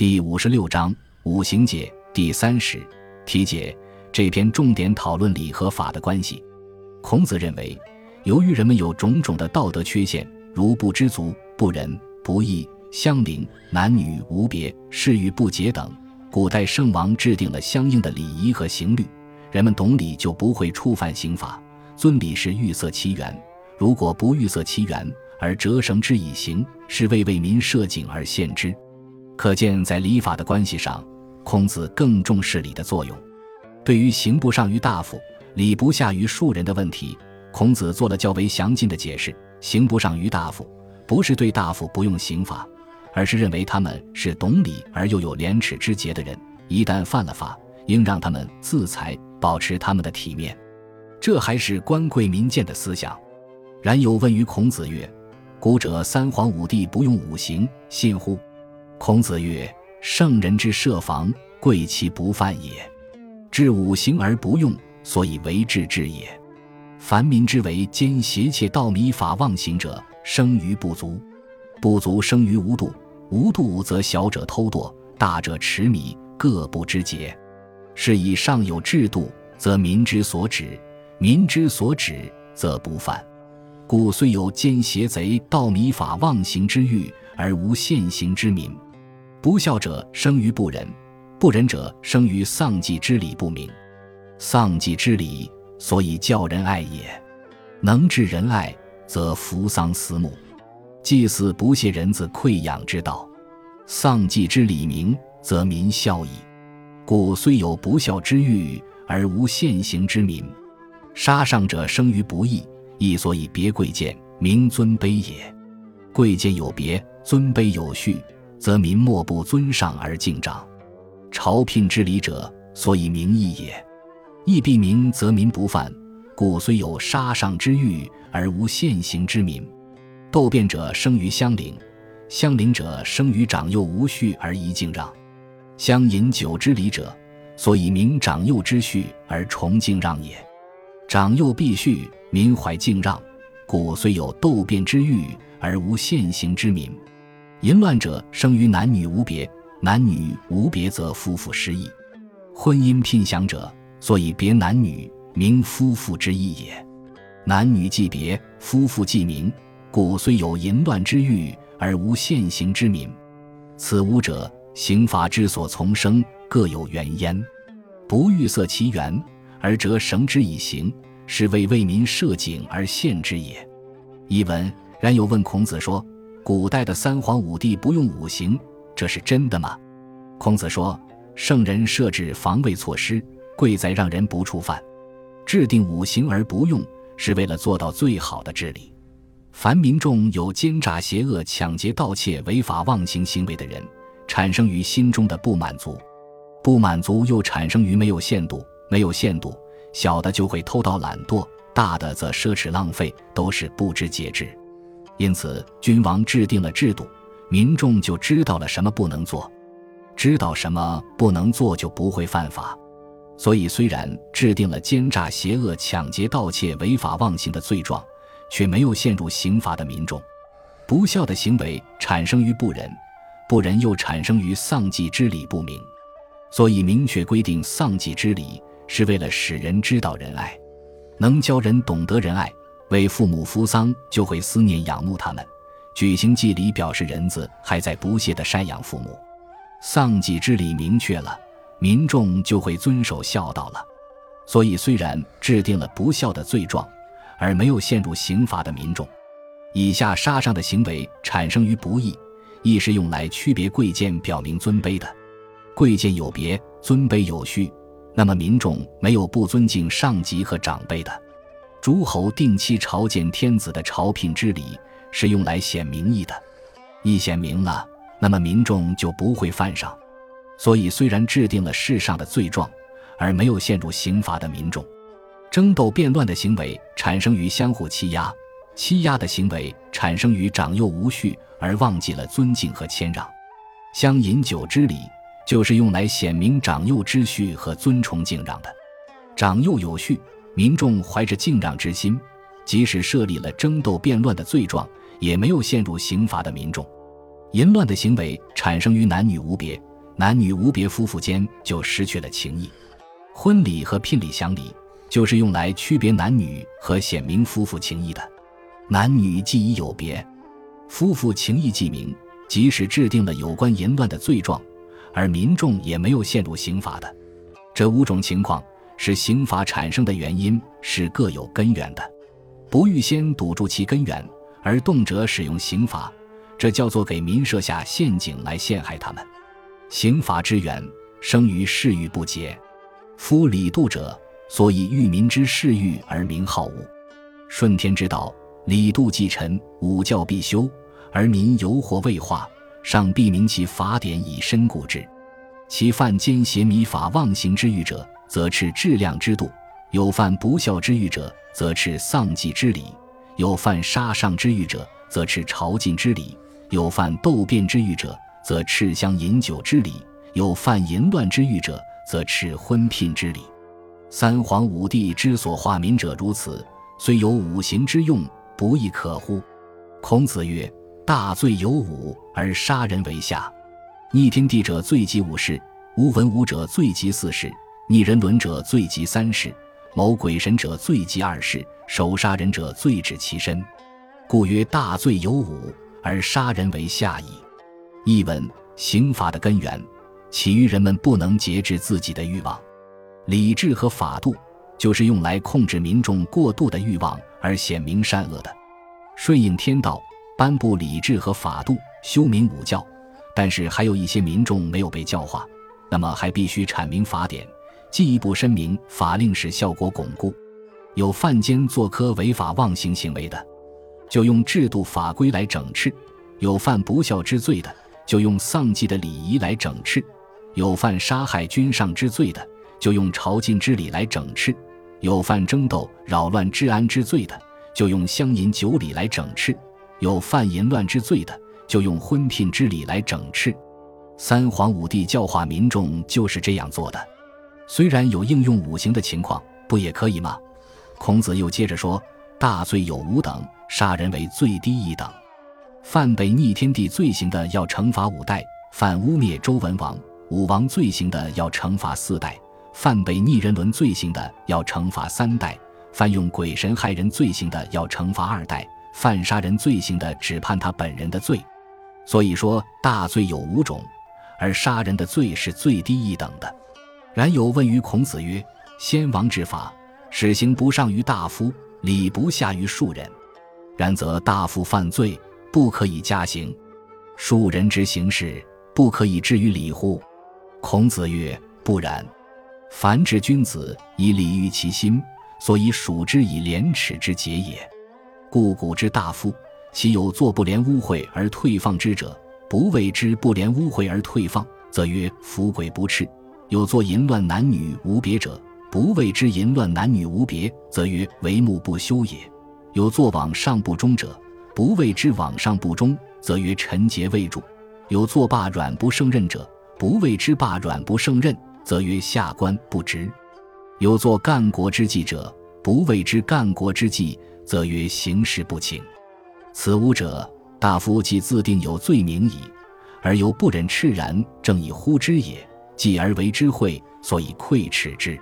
第五十六章五行解第三十题解。这篇重点讨论礼和法的关系。孔子认为，由于人们有种种的道德缺陷，如不知足、不仁、不义、相邻、男女无别、事欲不节等，古代圣王制定了相应的礼仪和刑律，人们懂礼就不会触犯刑法。尊礼是预塞其源，如果不预塞其源而折绳之以刑，是为为民设警而献之。可见，在礼法的关系上，孔子更重视礼的作用。对于刑不上于大夫，礼不下于庶人的问题，孔子做了较为详尽的解释。刑不上于大夫，不是对大夫不用刑法，而是认为他们是懂礼而又有廉耻之节的人，一旦犯了法，应让他们自裁，保持他们的体面。这还是官贵民贱的思想。然有问于孔子曰：“古者三皇五帝不用五行，信乎？”孔子曰：“圣人之设防，贵其不犯也。”治五行而不用，所以为治治也。凡民之为奸邪窃盗迷法妄行者，生于不足；不足生于无度；无度则小者偷惰，大者持米，各不知节。是以上有制度，则民之所指；民之所指，则不犯。故虽有奸邪贼盗迷法妄行之欲，而无现行之民。不孝者生于不仁。不仁者生于丧祭之礼不明，丧祭之礼，所以教人爱也。能治仁爱，则扶丧思慕，祭祀不谢人自馈养之道。丧祭之礼明，则民孝矣。故虽有不孝之欲，而无现行之民。杀上者生于不义，亦所以别贵贱，民尊卑也。贵贱有别，尊卑有序，则民莫不尊上而敬长。朝聘之礼者，所以名义也。义必明，则民不犯。故虽有杀上之欲，而无现行之民。斗辩者生于乡邻，乡邻者生于长幼无序而宜敬让。乡饮酒之礼者，所以明长幼之序而崇敬让也。长幼必序，民怀敬让，故虽有斗辩之欲，而无现行之民。淫乱者生于男女无别。男女无别，则夫妇失义；婚姻聘享者，所以别男女，名夫妇之义也。男女既别，夫妇既明，故虽有淫乱之欲，而无现行之民。此五者，刑法之所从生，各有原焉。不欲色其源，而折绳之以刑，是为为民设警而限之也。译文：然有问孔子说：“古代的三皇五帝不用五行。”这是真的吗？孔子说：“圣人设置防卫措施，贵在让人不触犯；制定五行而不用，是为了做到最好的治理。凡民众有奸诈、邪恶、抢劫、盗窃、违法忘形行为的人，产生于心中的不满足，不满足又产生于没有限度，没有限度，小的就会偷盗懒惰，大的则奢侈浪费，都是不知节制。因此，君王制定了制度。”民众就知道了什么不能做，知道什么不能做就不会犯法。所以，虽然制定了奸诈、邪恶、抢劫、盗窃、违法妄行的罪状，却没有陷入刑罚的民众。不孝的行为产生于不仁，不仁又产生于丧祭之礼不明。所以，明确规定丧祭之礼，是为了使人知道仁爱，能教人懂得仁爱。为父母扶丧，就会思念仰慕他们。举行祭礼，表示人子还在不懈地赡养父母。丧祭之礼明确了，民众就会遵守孝道了。所以，虽然制定了不孝的罪状，而没有陷入刑罚的民众，以下杀上的行为产生于不义，亦是用来区别贵贱、表明尊卑的。贵贱有别，尊卑有序，那么民众没有不尊敬上级和长辈的。诸侯定期朝见天子的朝聘之礼。是用来显民意的，一显明了，那么民众就不会犯上。所以，虽然制定了世上的罪状，而没有陷入刑罚的民众，争斗变乱的行为产生于相互欺压，欺压的行为产生于长幼无序而忘记了尊敬和谦让。相饮酒之礼，就是用来显明长幼之序和尊崇敬让的。长幼有序，民众怀着敬让之心，即使设立了争斗变乱的罪状。也没有陷入刑罚的民众，淫乱的行为产生于男女无别，男女无别夫妇间就失去了情谊。婚礼和聘礼祥礼就是用来区别男女和显明夫妇情谊的。男女既已有别，夫妇情谊既明，即使制定了有关淫乱的罪状，而民众也没有陷入刑罚的。这五种情况是刑法产生的原因，是各有根源的。不预先堵住其根源，而动辄使用刑法，这叫做给民设下陷阱来陷害他们。刑法之源生于嗜欲不洁，夫礼度者，所以欲民之嗜欲而名好恶。顺天之道，礼度既陈，五教必修，而民犹惑未化，尚必明其法典以身固之。其犯奸邪迷法妄行之欲者，则斥质量之度；有犯不孝之欲者，则斥丧祭之礼；有犯杀上之欲者，则斥朝觐之礼；有犯斗辩之欲者。则赤香饮酒之礼，有犯淫乱之欲者，则赤婚聘之礼。三皇五帝之所化民者如此，虽有五行之用，不亦可乎？孔子曰：“大罪有五，而杀人为下。逆天地者罪及五事，无文武者罪及四事，逆人伦者罪及三世，谋鬼神者罪及二世，手杀人者罪止其身。故曰大罪有五，而杀人为下矣。”译文：刑法的根源起于人们不能节制自己的欲望，理智和法度就是用来控制民众过度的欲望而显明善恶的。顺应天道，颁布理智和法度，修明五教，但是还有一些民众没有被教化，那么还必须阐明法典，进一步申明法令，使效果巩固。有犯奸作科违法妄行行为的，就用制度法规来整治；有犯不孝之罪的。就用丧祭的礼仪来整治；有犯杀害君上之罪的，就用朝觐之礼来整治；有犯争斗扰乱治安之罪的，就用乡饮酒礼来整治；有犯淫乱之罪的，就用婚聘之礼来整治。三皇五帝教化民众就是这样做的。虽然有应用五行的情况，不也可以吗？孔子又接着说：“大罪有五等，杀人为最低一等。”犯北逆天地罪行的，要惩罚五代；犯污蔑周文王、武王罪行的，要惩罚四代；犯北逆人伦罪行的，要惩罚三代；犯用鬼神害人罪行的，要惩罚二代；犯杀人罪行的，只判他本人的罪。所以说，大罪有五种，而杀人的罪是最低一等的。然有问于孔子曰：“先王之法，使行不上于大夫，礼不下于庶人。然则大夫犯罪。”不可以加刑，庶人之行事不可以至于礼乎？孔子曰：不然。凡之君子以礼喻其心，所以属之以廉耻之节也。故古之大夫，其有作不廉污秽而退放之者，不谓之不廉污秽而退放，则曰夫鬼不赤；有作淫乱男女无别者，不谓之淫乱男女无别，则曰为目不修也；有作往上不忠者。不谓之往上不忠，则曰臣节未著；有作罢软不胜任者，不谓之罢软不胜任，则曰下官不直；有作干国之计者，不谓之干国之计，则曰行事不勤。此五者，大夫既自定有罪名矣，而又不忍赤然，正以呼之也。继而为之讳，所以愧耻之。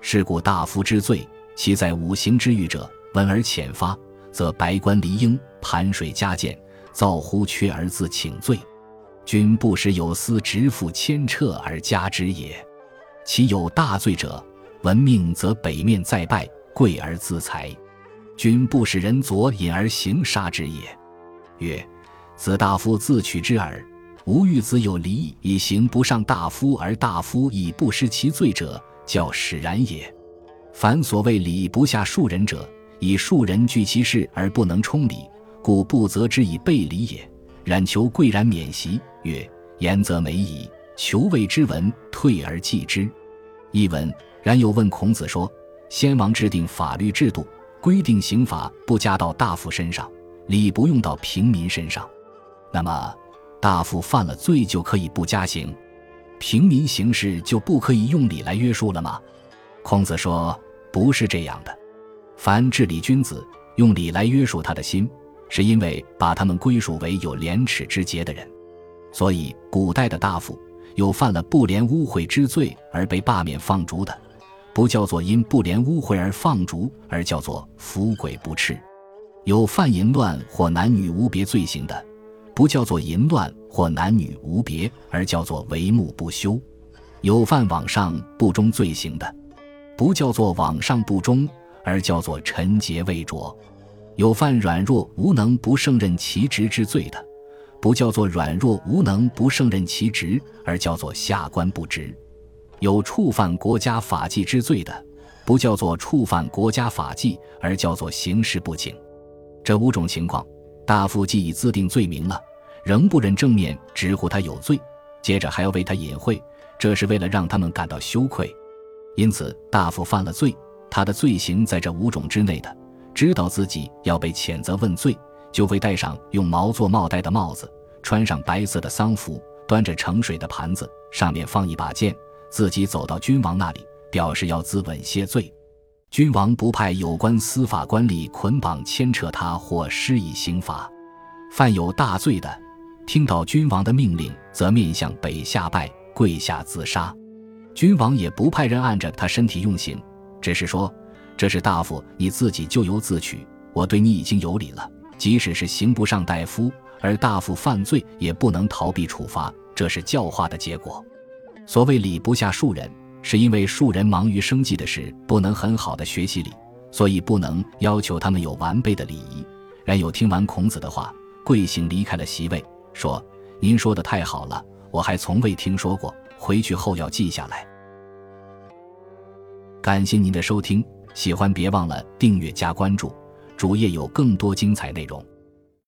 是故大夫之罪，其在五行之欲者，闻而浅发。则白官离应盘水加谏，造乎缺而自请罪。君不时有司直负牵掣而加之也。其有大罪者，闻命则北面再拜，跪而自裁。君不使人左引而行杀之也。曰：子大夫自取之耳。吾欲子有礼以行不上大夫，而大夫以不失其罪者，教使然也。凡所谓礼不下庶人者。以庶人据其事而不能充礼，故不责之以备礼也。冉求贵然免席，曰：“言则美矣。”求谓之闻，退而继之。译文：然有问孔子说：“先王制定法律制度，规定刑罚不加到大夫身上，礼不用到平民身上，那么大夫犯了罪就可以不加刑，平民行事就不可以用礼来约束了吗？”孔子说：“不是这样的。”凡治理君子，用礼来约束他的心，是因为把他们归属为有廉耻之节的人。所以，古代的大夫有犯了不廉污秽之罪而被罢免放逐的，不叫做因不廉污秽而放逐，而叫做服鬼不斥；有犯淫乱或男女无别罪行的，不叫做淫乱或男女无别，而叫做为目不休；有犯网上不忠罪行的，不叫做网上不忠，而叫做臣节未着；有犯软弱无能不胜任其职之罪的。不叫做软弱无能不胜任其职，而叫做下官不职；有触犯国家法纪之罪的，不叫做触犯国家法纪，而叫做行事不警。这五种情况，大夫既已自定罪名了，仍不忍正面直呼他有罪，接着还要为他隐晦，这是为了让他们感到羞愧。因此，大夫犯了罪，他的罪行在这五种之内的，知道自己要被谴责问罪。就会戴上用毛做帽带的帽子，穿上白色的丧服，端着盛水的盘子，上面放一把剑，自己走到君王那里，表示要自刎谢罪。君王不派有关司法官吏捆绑牵扯他或施以刑罚。犯有大罪的，听到君王的命令，则面向北下拜，跪下自杀。君王也不派人按着他身体用刑，只是说：“这是大夫你自己咎由自取，我对你已经有礼了。”即使是刑不上大夫，而大夫犯罪也不能逃避处罚，这是教化的结果。所谓礼不下庶人，是因为庶人忙于生计的事，不能很好的学习礼，所以不能要求他们有完备的礼仪。然有听完孔子的话，跪行离开了席位，说：“您说的太好了，我还从未听说过，回去后要记下来。”感谢您的收听，喜欢别忘了订阅加关注。主页有更多精彩内容。